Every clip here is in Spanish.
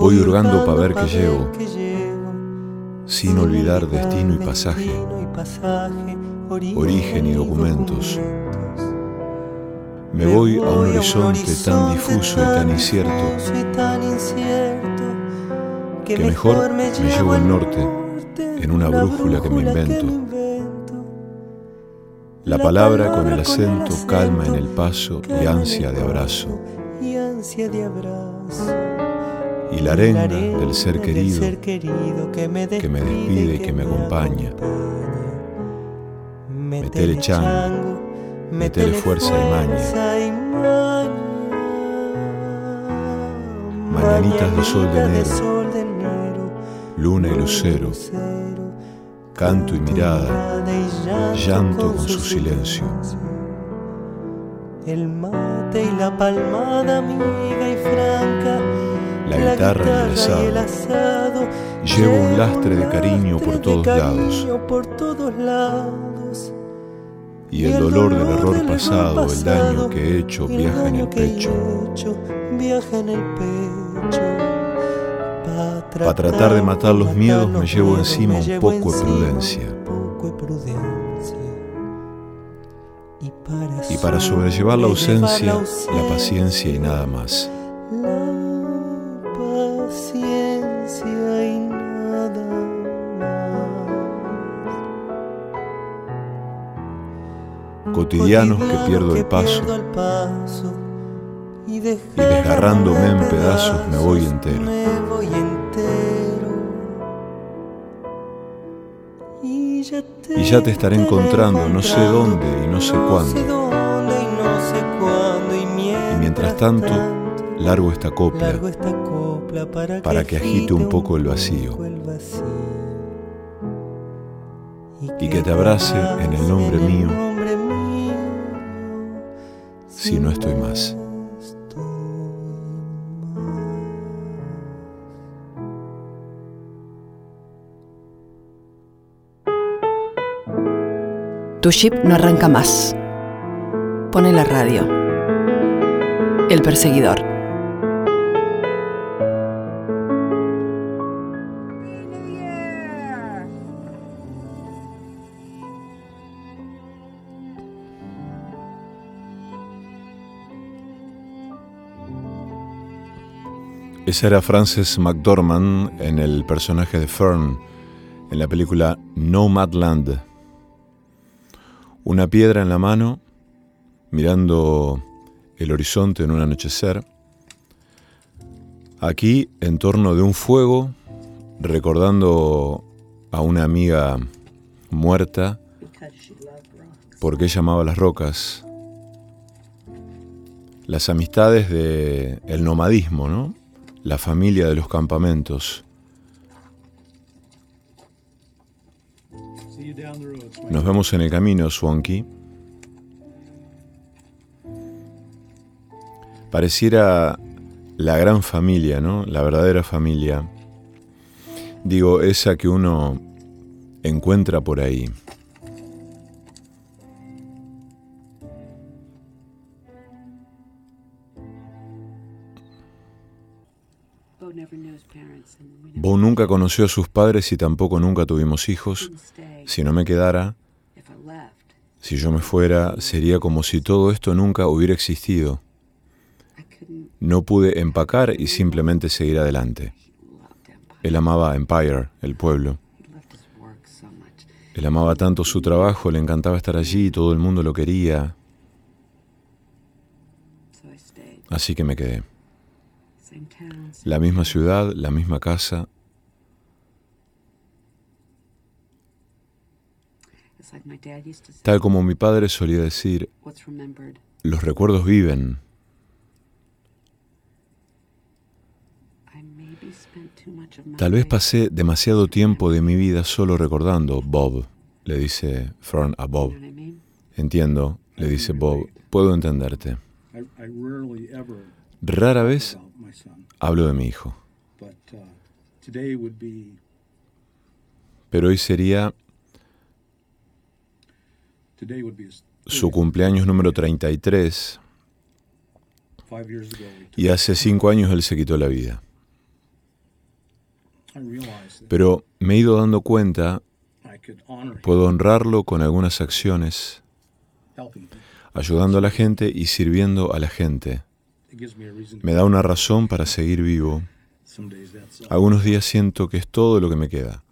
Voy hurgando para ver qué llevo, sin olvidar destino y pasaje, origen y documentos. Me voy a un horizonte tan difuso y tan incierto que mejor me llevo el norte en una brújula que me invento. La palabra con el acento calma en el paso y ansia de abrazo. Y la arenga del ser querido que me despide y que me acompaña. Metele chango, metele fuerza y maña. Mañanitas de sol de enero, luna y lucero canto y mirada, llanto con su silencio. El mate y la palmada amiga y franca, la guitarra y el asado, llevo un lastre de cariño por todos lados. Y el dolor del error pasado, el daño que he hecho, viaja en el pecho. Viaja en el pecho. Para tratar de matar los miedos me llevo encima un poco de prudencia. Y para sobrellevar la ausencia, la paciencia y nada más. Cotidianos que pierdo el paso y desgarrándome en pedazos me voy entero. Y ya te estaré encontrando, no sé dónde y no sé cuándo. Y mientras tanto, largo esta copla para que agite un poco el vacío. Y que te abrace en el nombre mío si no estoy más. Tu ship no arranca más. Pone la radio. El perseguidor. Esa era Frances McDormand en el personaje de Fern en la película Nomadland una piedra en la mano, mirando el horizonte en un anochecer. Aquí, en torno de un fuego, recordando a una amiga muerta, porque ella amaba las rocas. Las amistades del el nomadismo, ¿no? La familia de los campamentos. Nos vemos en el camino, Swanky. Pareciera la gran familia, ¿no? La verdadera familia. Digo, esa que uno encuentra por ahí. Bo nunca conoció a sus padres y tampoco nunca tuvimos hijos. Si no me quedara, si yo me fuera, sería como si todo esto nunca hubiera existido. No pude empacar y simplemente seguir adelante. Él amaba Empire, el pueblo. Él amaba tanto su trabajo, le encantaba estar allí, todo el mundo lo quería. Así que me quedé. La misma ciudad, la misma casa. Tal como mi padre solía decir, los recuerdos viven. Tal vez pasé demasiado tiempo de mi vida solo recordando Bob, le dice Fern a Bob. Entiendo, le dice Bob, puedo entenderte. Rara vez hablo de mi hijo. Pero hoy sería su cumpleaños número 33 y hace cinco años él se quitó la vida. Pero me he ido dando cuenta, puedo honrarlo con algunas acciones, ayudando a la gente y sirviendo a la gente. Me da una razón para seguir vivo. Algunos días siento que es todo lo que me queda.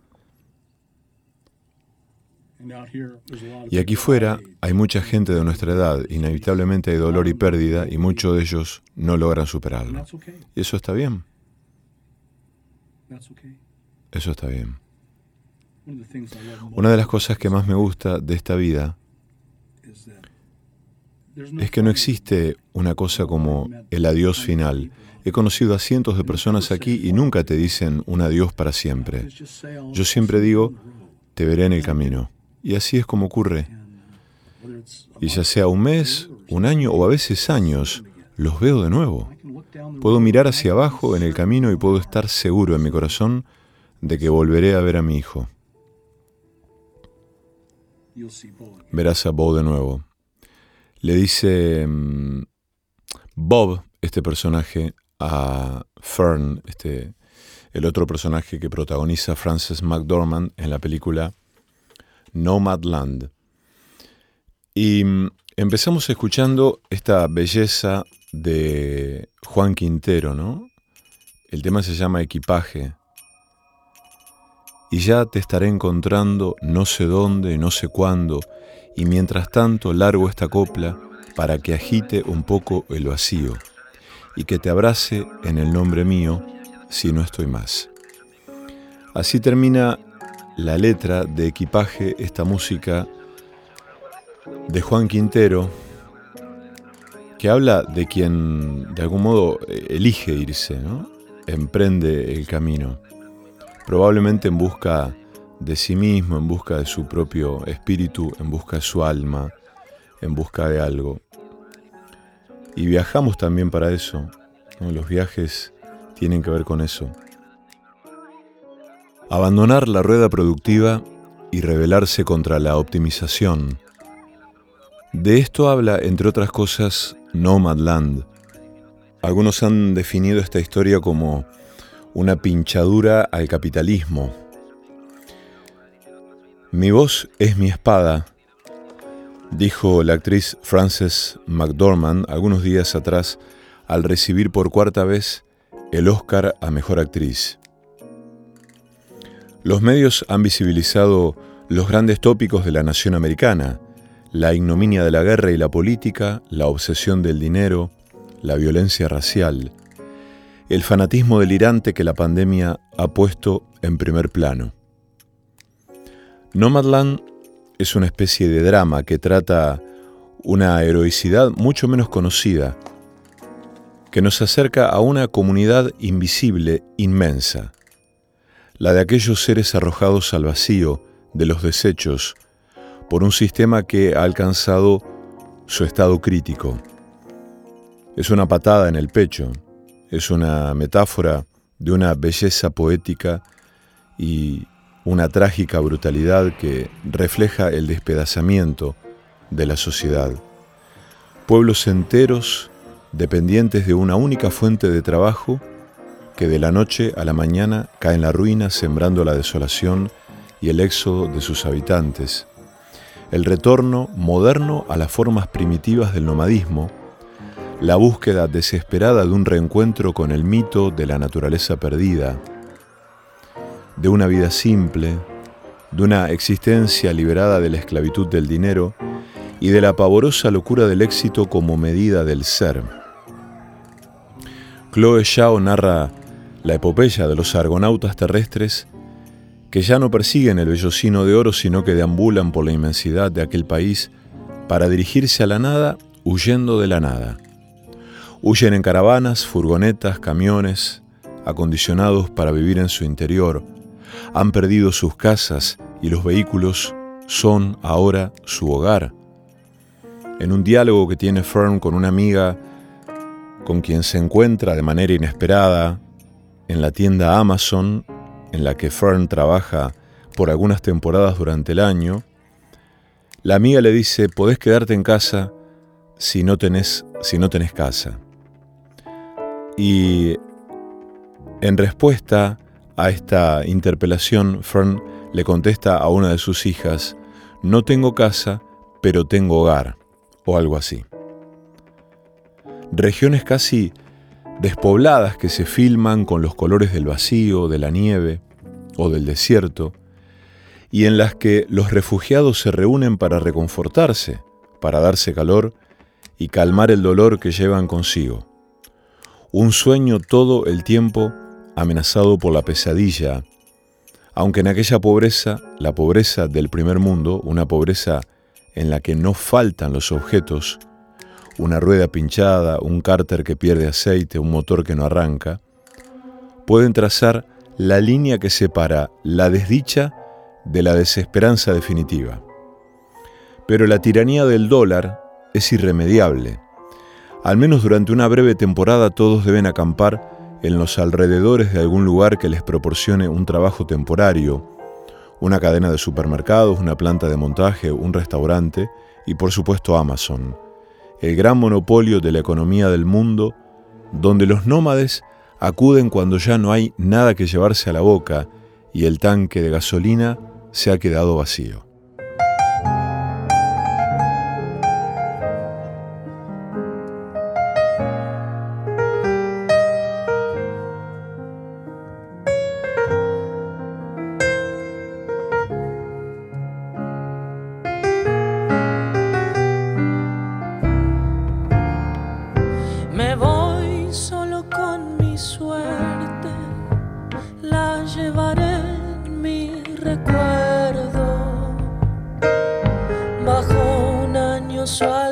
Y aquí fuera hay mucha gente de nuestra edad, inevitablemente hay dolor y pérdida y muchos de ellos no logran superarlo. Y eso está bien. Eso está bien. Una de las cosas que más me gusta de esta vida es que no existe una cosa como el adiós final. He conocido a cientos de personas aquí y nunca te dicen un adiós para siempre. Yo siempre digo, te veré en el camino. Y así es como ocurre. Y ya sea un mes, un año o a veces años, los veo de nuevo. Puedo mirar hacia abajo en el camino y puedo estar seguro en mi corazón de que volveré a ver a mi hijo. Verás a Bob de nuevo. Le dice mm, Bob, este personaje, a Fern, este, el otro personaje que protagoniza Frances McDormand en la película Nomadland. Y mm, empezamos escuchando esta belleza de Juan Quintero, ¿no? El tema se llama Equipaje. Y ya te estaré encontrando no sé dónde, no sé cuándo, y mientras tanto largo esta copla para que agite un poco el vacío y que te abrace en el nombre mío si no estoy más. Así termina la letra de equipaje, esta música de Juan Quintero, que habla de quien de algún modo elige irse, emprende el camino, probablemente en busca de sí mismo, en busca de su propio espíritu, en busca de su alma, en busca de algo. Y viajamos también para eso, los viajes tienen que ver con eso. Abandonar la rueda productiva y rebelarse contra la optimización. De esto habla, entre otras cosas, Nomadland. Algunos han definido esta historia como una pinchadura al capitalismo. Mi voz es mi espada, dijo la actriz Frances McDormand algunos días atrás al recibir por cuarta vez el Oscar a Mejor Actriz. Los medios han visibilizado los grandes tópicos de la nación americana, la ignominia de la guerra y la política, la obsesión del dinero, la violencia racial, el fanatismo delirante que la pandemia ha puesto en primer plano. Nomadland es una especie de drama que trata una heroicidad mucho menos conocida, que nos acerca a una comunidad invisible inmensa la de aquellos seres arrojados al vacío de los desechos por un sistema que ha alcanzado su estado crítico. Es una patada en el pecho, es una metáfora de una belleza poética y una trágica brutalidad que refleja el despedazamiento de la sociedad. Pueblos enteros dependientes de una única fuente de trabajo que de la noche a la mañana cae en la ruina sembrando la desolación y el éxodo de sus habitantes. El retorno moderno a las formas primitivas del nomadismo, la búsqueda desesperada de un reencuentro con el mito de la naturaleza perdida, de una vida simple, de una existencia liberada de la esclavitud del dinero y de la pavorosa locura del éxito como medida del ser. Chloe Zhao narra la epopeya de los argonautas terrestres que ya no persiguen el vellocino de oro, sino que deambulan por la inmensidad de aquel país para dirigirse a la nada, huyendo de la nada. Huyen en caravanas, furgonetas, camiones, acondicionados para vivir en su interior. Han perdido sus casas y los vehículos son ahora su hogar. En un diálogo que tiene Fern con una amiga con quien se encuentra de manera inesperada en la tienda Amazon, en la que Fern trabaja por algunas temporadas durante el año, la amiga le dice, podés quedarte en casa si no tenés, si no tenés casa. Y en respuesta A esta interpelación, Fern le contesta a una de sus hijas, no tengo casa, pero tengo hogar, o algo así. Regiones casi despobladas que se filman con los colores del vacío, de la nieve o del desierto, y en las que los refugiados se reúnen para reconfortarse, para darse calor y calmar el dolor que llevan consigo. Un sueño todo el tiempo amenazado por la pesadilla, aunque en aquella pobreza, la pobreza del primer mundo, una pobreza en la que no faltan los objetos, una rueda pinchada, un cárter que pierde aceite, un motor que no arranca, pueden trazar la línea que separa la desdicha de la desesperanza definitiva. Pero la tiranía del dólar es irremediable. Al menos durante una breve temporada todos deben acampar en los alrededores de algún lugar que les proporcione un trabajo temporario, una cadena de supermercados, una planta de montaje, un restaurante y por supuesto Amazon, el gran monopolio de la economía del mundo, donde los nómades acuden cuando ya no hay nada que llevarse a la boca y el tanque de gasolina se ha quedado vacío. soir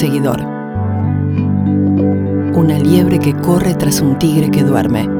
perseguidor. Una liebre que corre tras un tigre que duerme.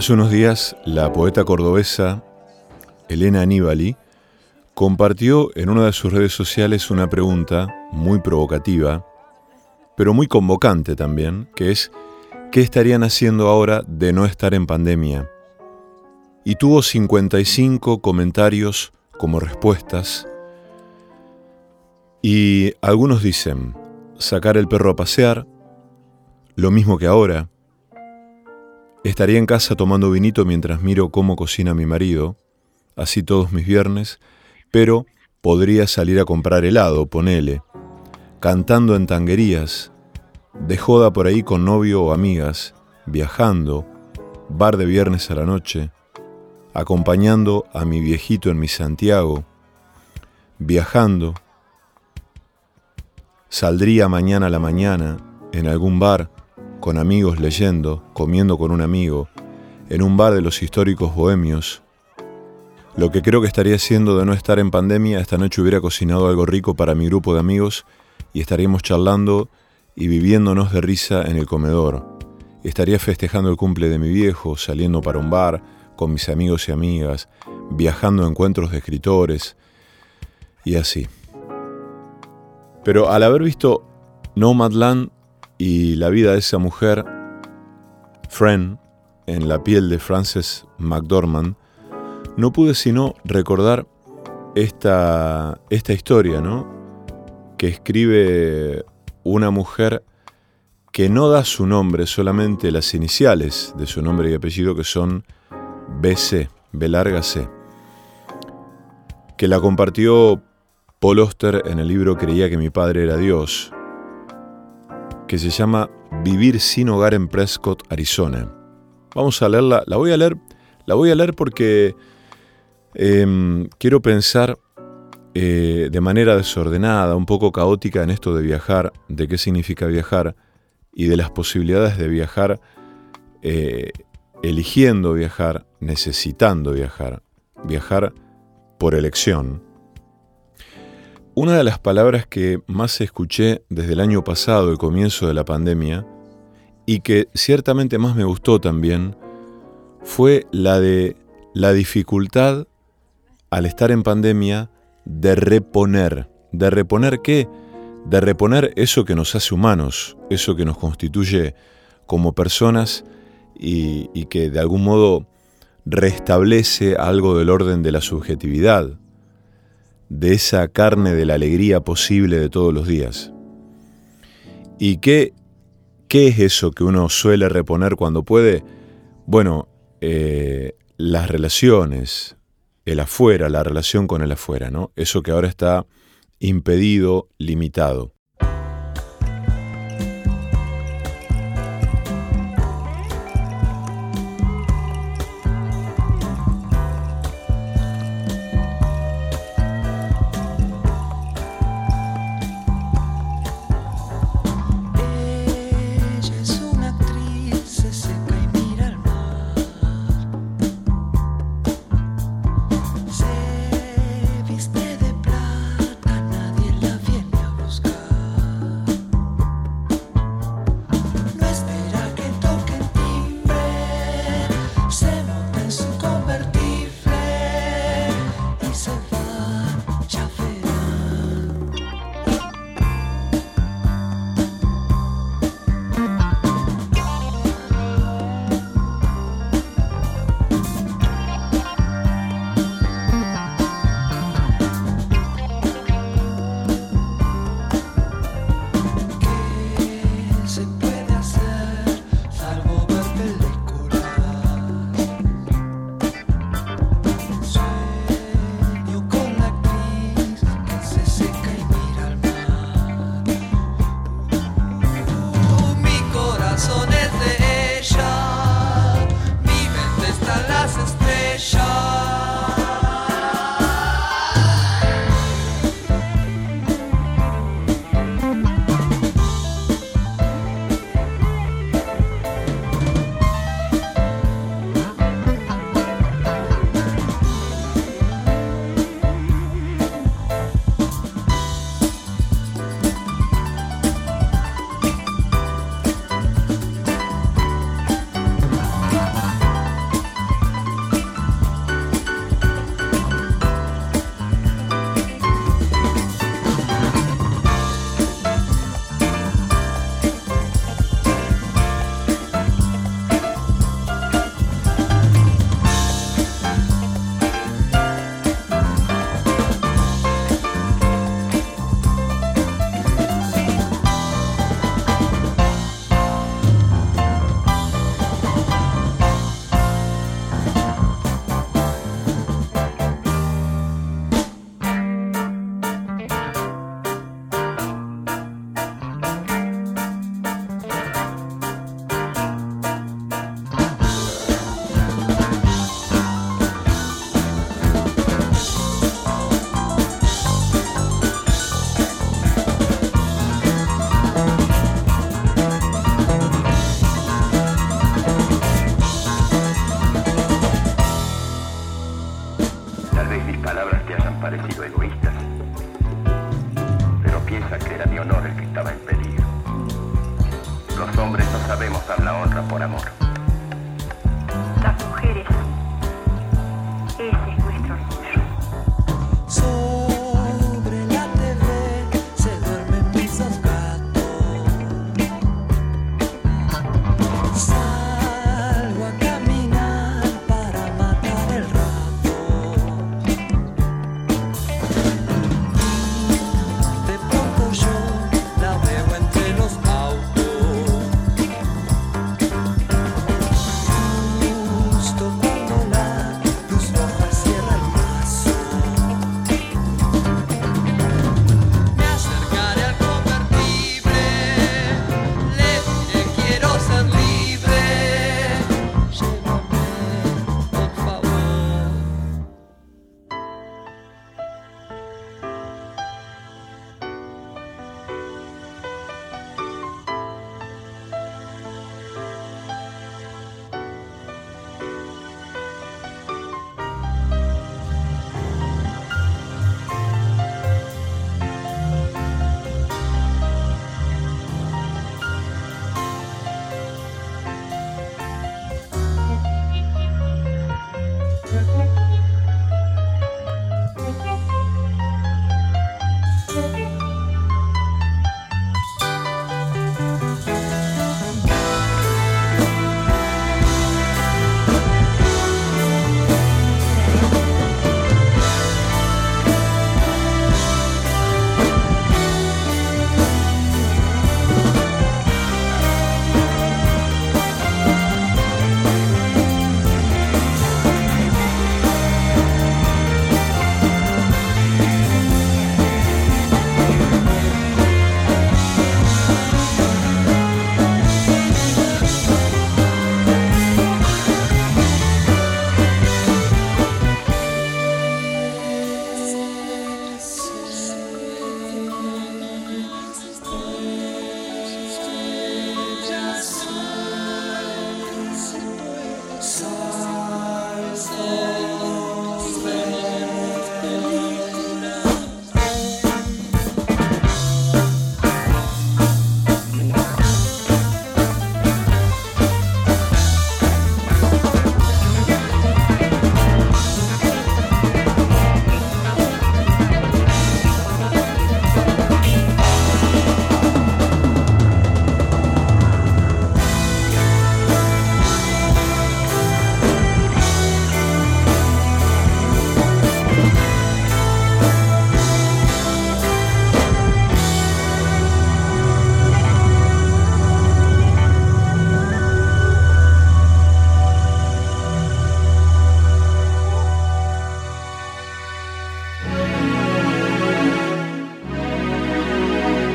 Hace unos días, la poeta cordobesa Elena Aníbali compartió en una de sus redes sociales una pregunta muy provocativa, pero muy convocante también, que es ¿qué estarían haciendo ahora de no estar en pandemia? Y tuvo 55 comentarios como respuestas, y algunos dicen, sacar el perro a pasear, lo mismo que ahora, Estaría en casa tomando vinito mientras miro cómo cocina mi marido, así todos mis viernes, pero podría salir a comprar helado, ponele, cantando en tanguerías, de joda por ahí con novio o amigas, viajando, bar de viernes a la noche, acompañando a mi viejito en mi Santiago, viajando, saldría mañana a la mañana en algún bar, con amigos leyendo, comiendo con un amigo, en un bar de los históricos bohemios. Lo que creo que estaría haciendo de no estar en pandemia, esta noche hubiera cocinado algo rico para mi grupo de amigos y estaríamos charlando y viviéndonos de risa en el comedor. Estaría festejando el cumple de mi viejo, saliendo para un bar, con mis amigos y amigas, viajando a encuentros de escritores y así. Pero al haber visto Nomadland y la vida de esa mujer, Fran, en la piel de Frances McDormand, no pude sino recordar esta, esta historia, ¿no? Que escribe una mujer que no da su nombre, solamente las iniciales de su nombre y apellido, que son BC, B larga C, que la compartió Paul Oster en el libro Creía que mi padre era Dios, que se llama Vivir sin hogar en Prescott, Arizona. Vamos a leerla, la voy a leer, la voy a leer porque em, quiero pensar eh, de manera desordenada, un poco caótica en esto de viajar, de qué significa viajar y de las posibilidades de viajar, eh, eligiendo viajar, necesitando viajar, viajar por elección una de las palabras que más escuché desde el año pasado, el comienzo de la pandemia, y que ciertamente más me gustó también, fue la de la dificultad al estar en pandemia de reponer. ¿De reponer qué? De reponer eso que nos hace humanos, eso que nos constituye como personas y, y que de algún modo restablece algo del orden de la subjetividad, de esa carne de la alegría posible de todos los días. ¿Y qué, qué es eso que uno suele reponer cuando puede? Bueno, eh, las relaciones, el afuera, la relación con el afuera, ¿no? Eso que ahora está impedido, limitado.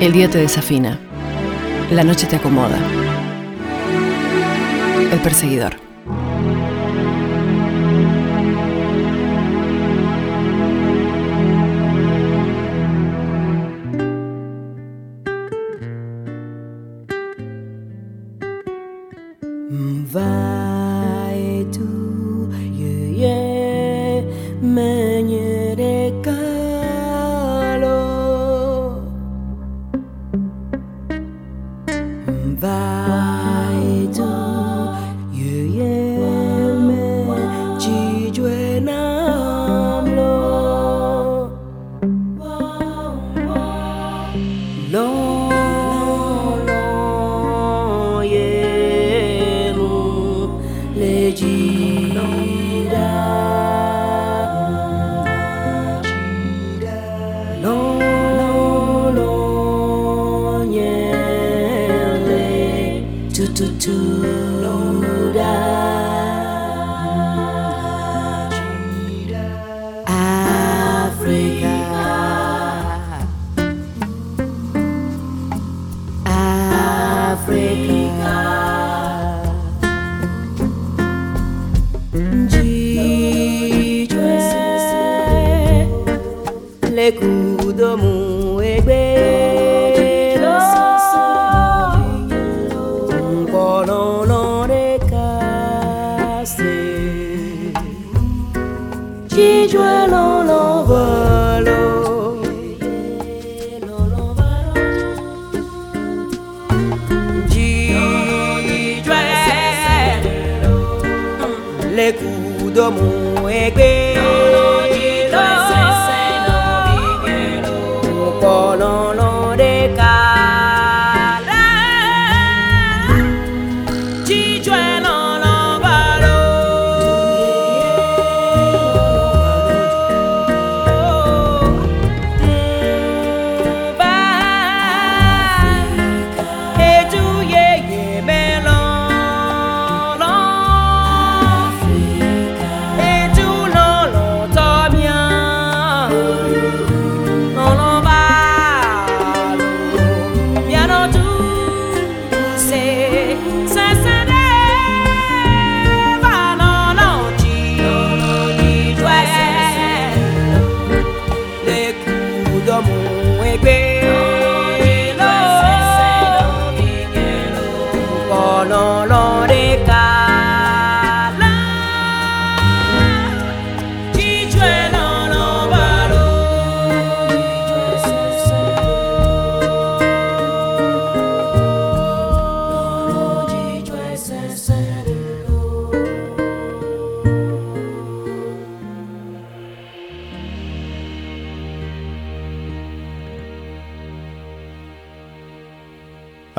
El día te desafina. La noche te acomoda. El perseguidor. Lo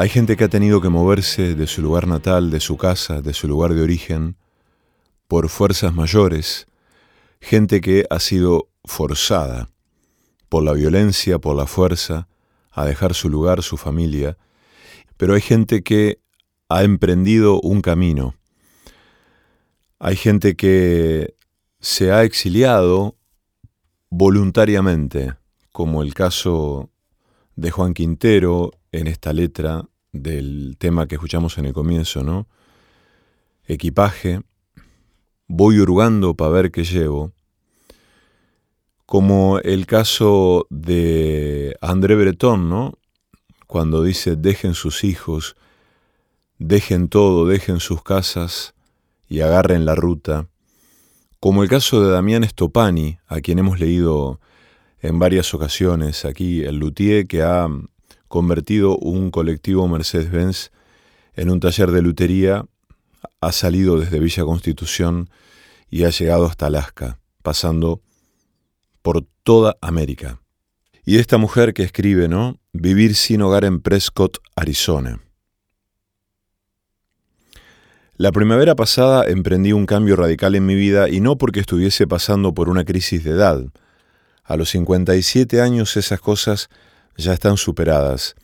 Hay gente que ha tenido que moverse de su lugar natal, de su casa, de su lugar de origen, por fuerzas mayores, gente que ha sido forzada por la violencia, por la fuerza, a dejar su lugar, su familia, pero hay gente que ha emprendido un camino. Hay gente que se ha exiliado voluntariamente, como el caso de Juan Quintero en esta letra del tema que escuchamos en el comienzo, ¿no? Equipaje, voy hurgando para ver qué llevo, como el caso de André Breton, ¿no? Cuando dice, dejen sus hijos, dejen todo, dejen sus casas y agarren la ruta, como el caso de Damián Stopani, a quien hemos leído en varias ocasiones aquí, el luthier que ha convertido un colectivo Mercedes-Benz en un taller de lutería, ha salido desde Villa Constitución y ha llegado hasta Alaska, pasando por toda América. Y esta mujer que escribe, ¿no? Vivir sin hogar en Prescott, Arizona. La primavera pasada emprendí un cambio radical en mi vida y no porque estuviese pasando por una crisis de edad. A los 57 años esas cosas ya están superadas.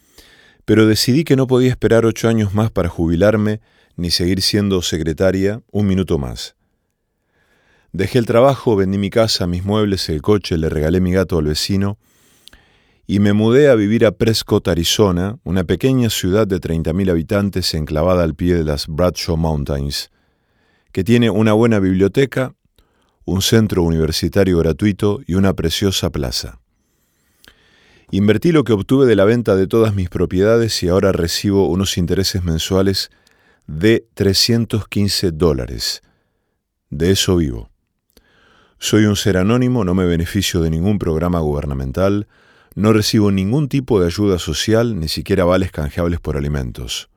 Pero decidí que no podía esperar ocho años más para jubilarme ni seguir siendo secretaria un minuto más. Dejé el trabajo, vendí mi casa, mis muebles, el coche, le regalé mi gato al vecino y me mudé a vivir a Prescott, Arizona, una pequeña ciudad de 30.000 habitantes enclavada al pie de las Bradshaw Mountains, que tiene una buena biblioteca, un centro universitario gratuito y una preciosa plaza. Invertí lo que obtuve de la venta de todas mis propiedades y ahora recibo unos intereses mensuales de 315 dólares. De eso vivo. Soy un ser anónimo, no me beneficio de ningún programa gubernamental, no recibo ningún tipo de ayuda social, ni siquiera vales canjeables por alimentos.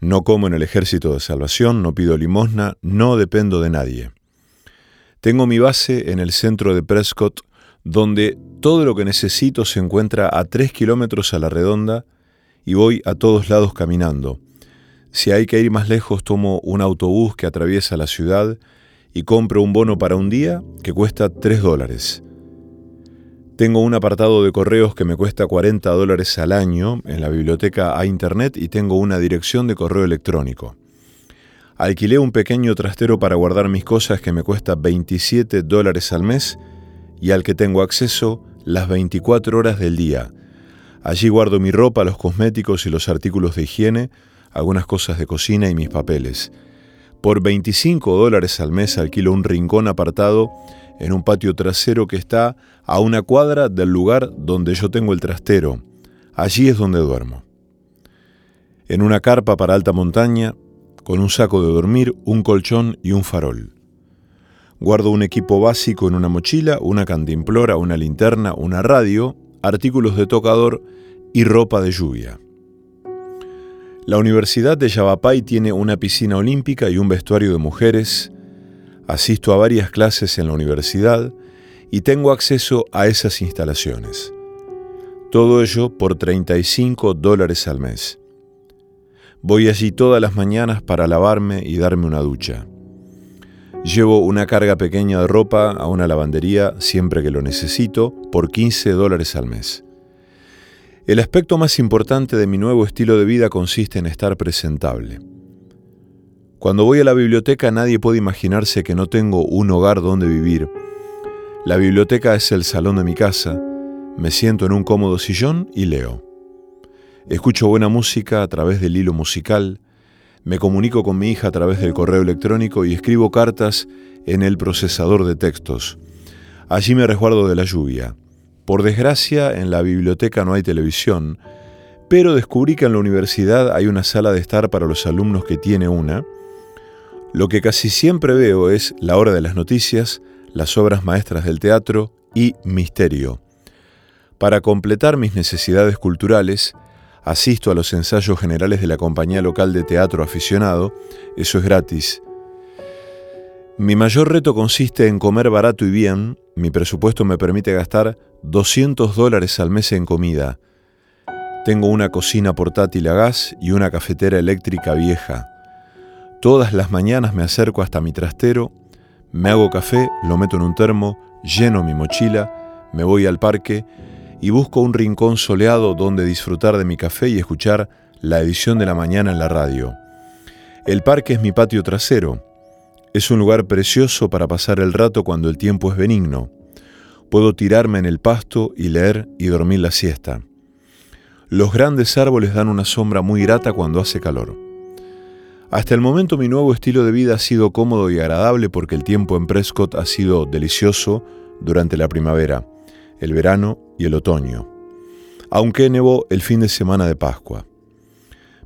No como en el ejército de salvación, no pido limosna, no dependo de nadie. Tengo mi base en el centro de Prescott, donde todo lo que necesito se encuentra a tres kilómetros a la redonda y voy a todos lados caminando. Si hay que ir más lejos, tomo un autobús que atraviesa la ciudad y compro un bono para un día que cuesta tres dólares. Tengo un apartado de correos que me cuesta 40 dólares al año en la biblioteca a internet y tengo una dirección de correo electrónico. Alquilé un pequeño trastero para guardar mis cosas que me cuesta 27 dólares al mes y al que tengo acceso las 24 horas del día. Allí guardo mi ropa, los cosméticos y los artículos de higiene, algunas cosas de cocina y mis papeles. Por 25 dólares al mes alquilo un rincón apartado en un patio trasero que está a una cuadra del lugar donde yo tengo el trastero. Allí es donde duermo. En una carpa para alta montaña, con un saco de dormir, un colchón y un farol. Guardo un equipo básico en una mochila, una cantimplora, una linterna, una radio, artículos de tocador y ropa de lluvia. La Universidad de Yavapai tiene una piscina olímpica y un vestuario de mujeres, Asisto a varias clases en la universidad y tengo acceso a esas instalaciones. Todo ello por 35 dólares al mes. Voy allí todas las mañanas para lavarme y darme una ducha. Llevo una carga pequeña de ropa a una lavandería siempre que lo necesito por 15 dólares al mes. El aspecto más importante de mi nuevo estilo de vida consiste en estar presentable. Cuando voy a la biblioteca nadie puede imaginarse que no tengo un hogar donde vivir. La biblioteca es el salón de mi casa, me siento en un cómodo sillón y leo. Escucho buena música a través del hilo musical, me comunico con mi hija a través del correo electrónico y escribo cartas en el procesador de textos. Allí me resguardo de la lluvia. Por desgracia, en la biblioteca no hay televisión, pero descubrí que en la universidad hay una sala de estar para los alumnos que tiene una, lo que casi siempre veo es la hora de las noticias, las obras maestras del teatro y misterio. Para completar mis necesidades culturales, asisto a los ensayos generales de la compañía local de teatro aficionado, eso es gratis. Mi mayor reto consiste en comer barato y bien, mi presupuesto me permite gastar 200 dólares al mes en comida. Tengo una cocina portátil a gas y una cafetera eléctrica vieja. Todas las mañanas me acerco hasta mi trastero, me hago café, lo meto en un termo, lleno mi mochila, me voy al parque y busco un rincón soleado donde disfrutar de mi café y escuchar la edición de la mañana en la radio. El parque es mi patio trasero. Es un lugar precioso para pasar el rato cuando el tiempo es benigno. Puedo tirarme en el pasto y leer y dormir la siesta. Los grandes árboles dan una sombra muy grata cuando hace calor. Hasta el momento mi nuevo estilo de vida ha sido cómodo y agradable porque el tiempo en Prescott ha sido delicioso durante la primavera, el verano y el otoño, aunque nevó el fin de semana de Pascua.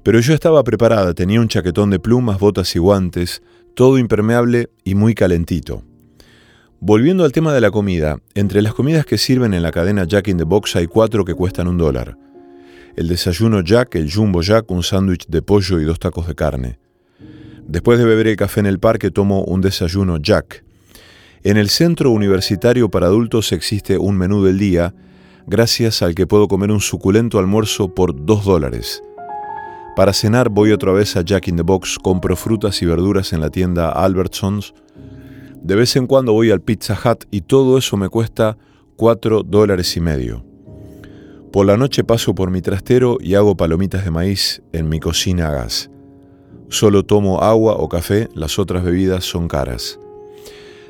Pero yo estaba preparada, tenía un chaquetón de plumas, botas y guantes, todo impermeable y muy calentito. Volviendo al tema de la comida, entre las comidas que sirven en la cadena Jack in the Box hay cuatro que cuestan un dólar. El desayuno Jack, el Jumbo Jack, un sándwich de pollo y dos tacos de carne. Después de beber el café en el parque tomo un desayuno Jack. En el centro universitario para adultos existe un menú del día, gracias al que puedo comer un suculento almuerzo por 2 dólares. Para cenar voy otra vez a Jack in the Box, compro frutas y verduras en la tienda Albertsons. De vez en cuando voy al Pizza Hut y todo eso me cuesta 4 dólares y medio. Por la noche paso por mi trastero y hago palomitas de maíz en mi cocina a gas. Solo tomo agua o café, las otras bebidas son caras.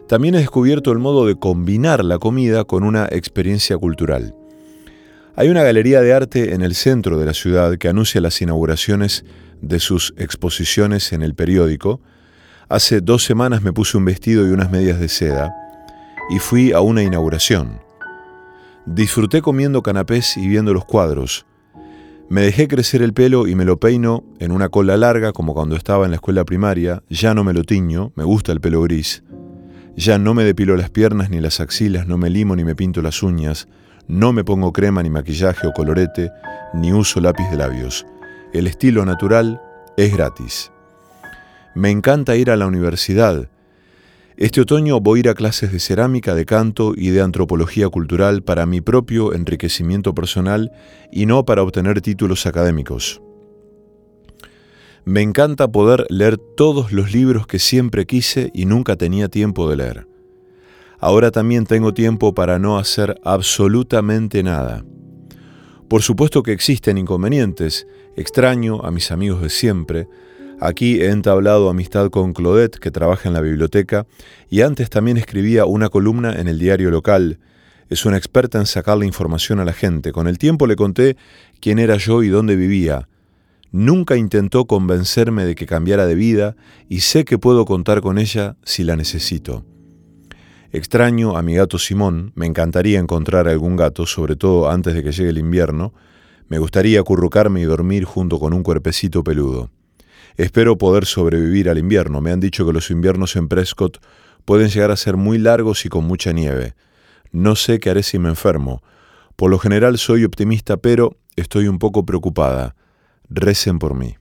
También he descubierto el modo de combinar la comida con una experiencia cultural. Hay una galería de arte en el centro de la ciudad que anuncia las inauguraciones de sus exposiciones en el periódico. Hace dos semanas me puse un vestido y unas medias de seda y fui a una inauguración. Disfruté comiendo canapés y viendo los cuadros. Me dejé crecer el pelo y me lo peino en una cola larga como cuando estaba en la escuela primaria. Ya no me lo tiño, me gusta el pelo gris. Ya no me depilo las piernas ni las axilas, no me limo ni me pinto las uñas. No me pongo crema ni maquillaje o colorete, ni uso lápiz de labios. El estilo natural es gratis. Me encanta ir a la universidad. Este otoño voy a ir a clases de cerámica, de canto y de antropología cultural para mi propio enriquecimiento personal y no para obtener títulos académicos. Me encanta poder leer todos los libros que siempre quise y nunca tenía tiempo de leer. Ahora también tengo tiempo para no hacer absolutamente nada. Por supuesto que existen inconvenientes. Extraño a mis amigos de siempre. Aquí he entablado amistad con Claudette, que trabaja en la biblioteca, y antes también escribía una columna en el diario local. Es una experta en sacarle información a la gente. Con el tiempo le conté quién era yo y dónde vivía. Nunca intentó convencerme de que cambiara de vida y sé que puedo contar con ella si la necesito. Extraño a mi gato Simón, me encantaría encontrar algún gato, sobre todo antes de que llegue el invierno. Me gustaría acurrucarme y dormir junto con un cuerpecito peludo. Espero poder sobrevivir al invierno. Me han dicho que los inviernos en Prescott pueden llegar a ser muy largos y con mucha nieve. No sé qué haré si me enfermo. Por lo general soy optimista, pero estoy un poco preocupada. Recen por mí.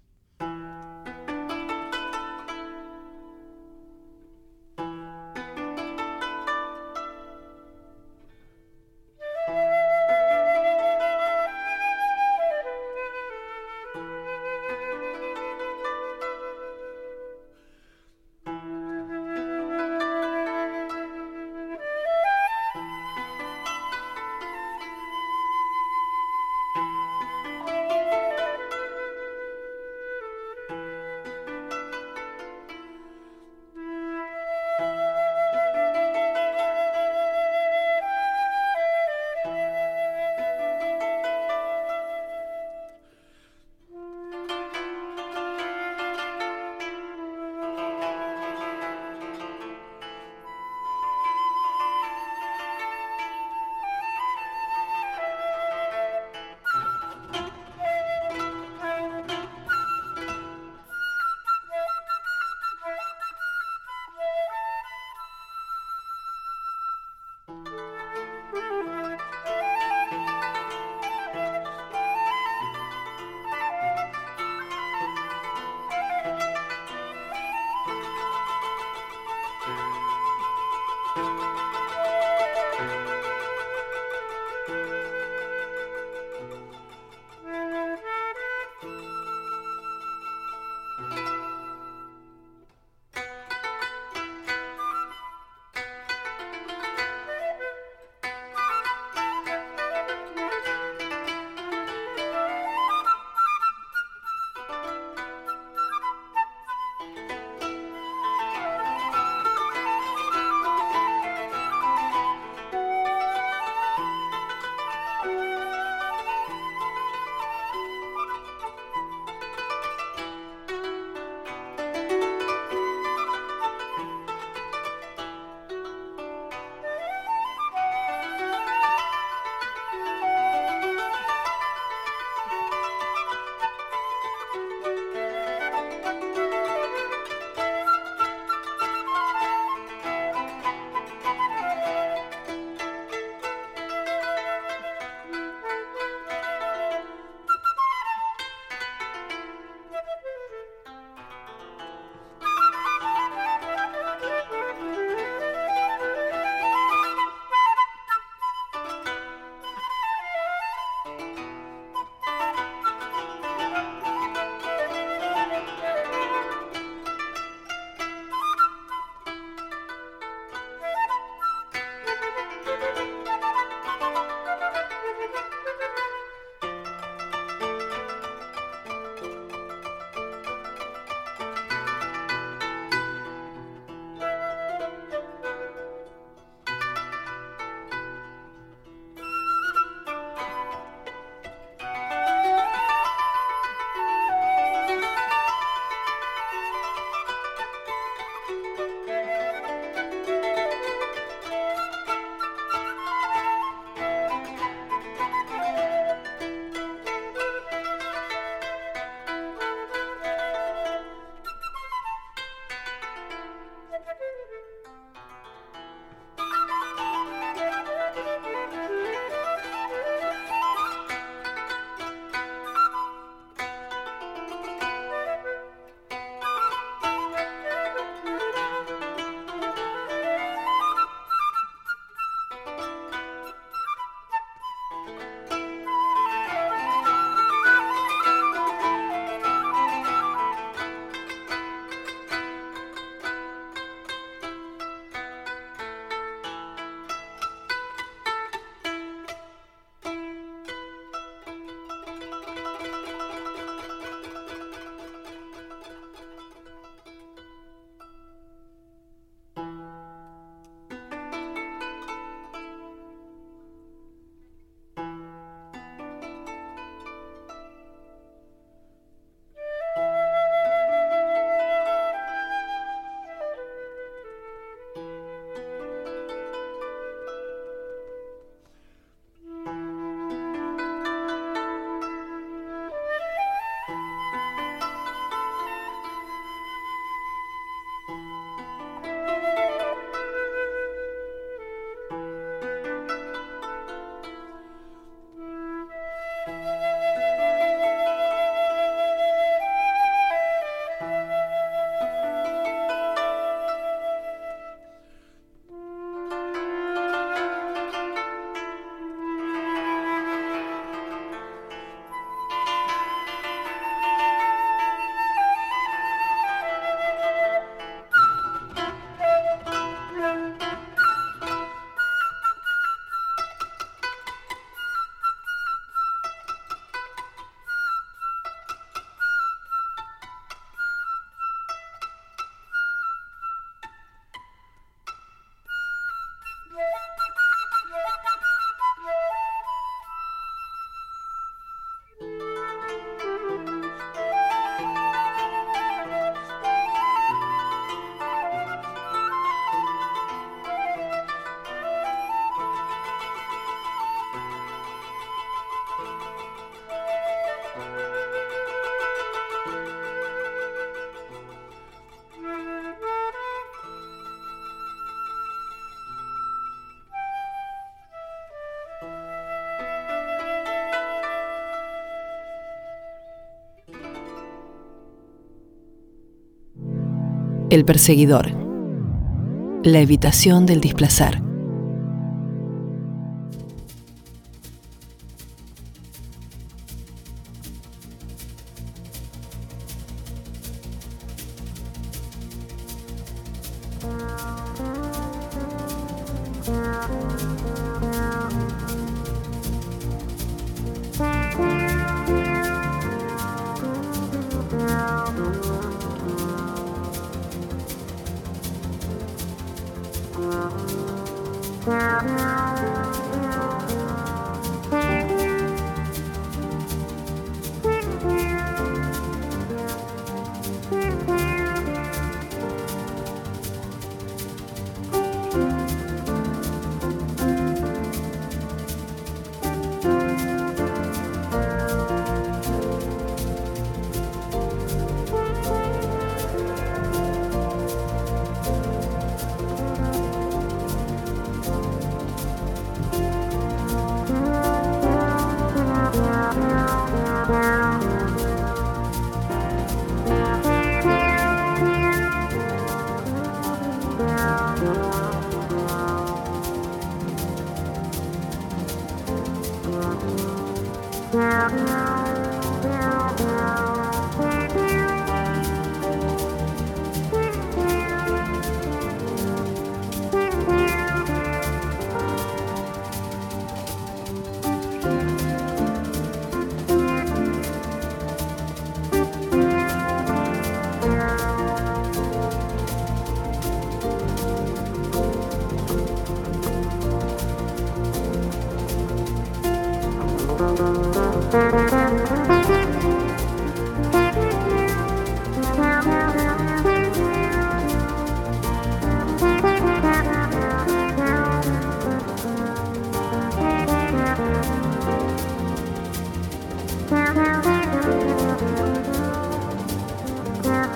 El perseguidor. La evitación del displacer. Bye.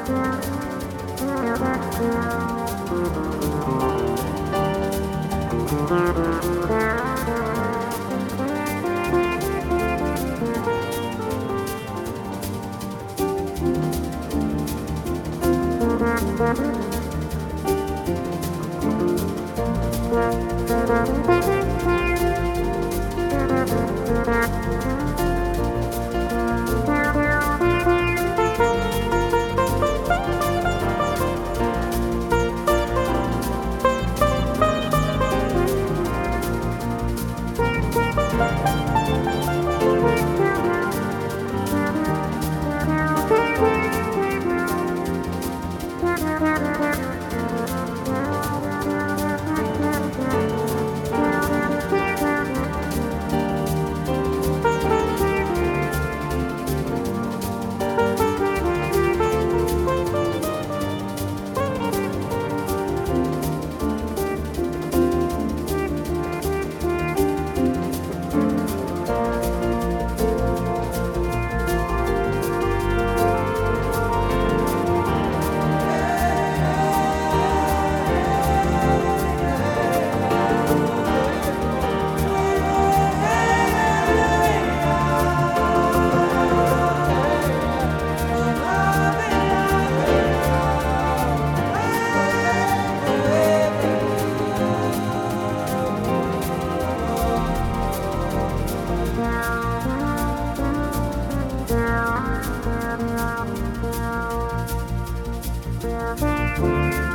Thank you. Música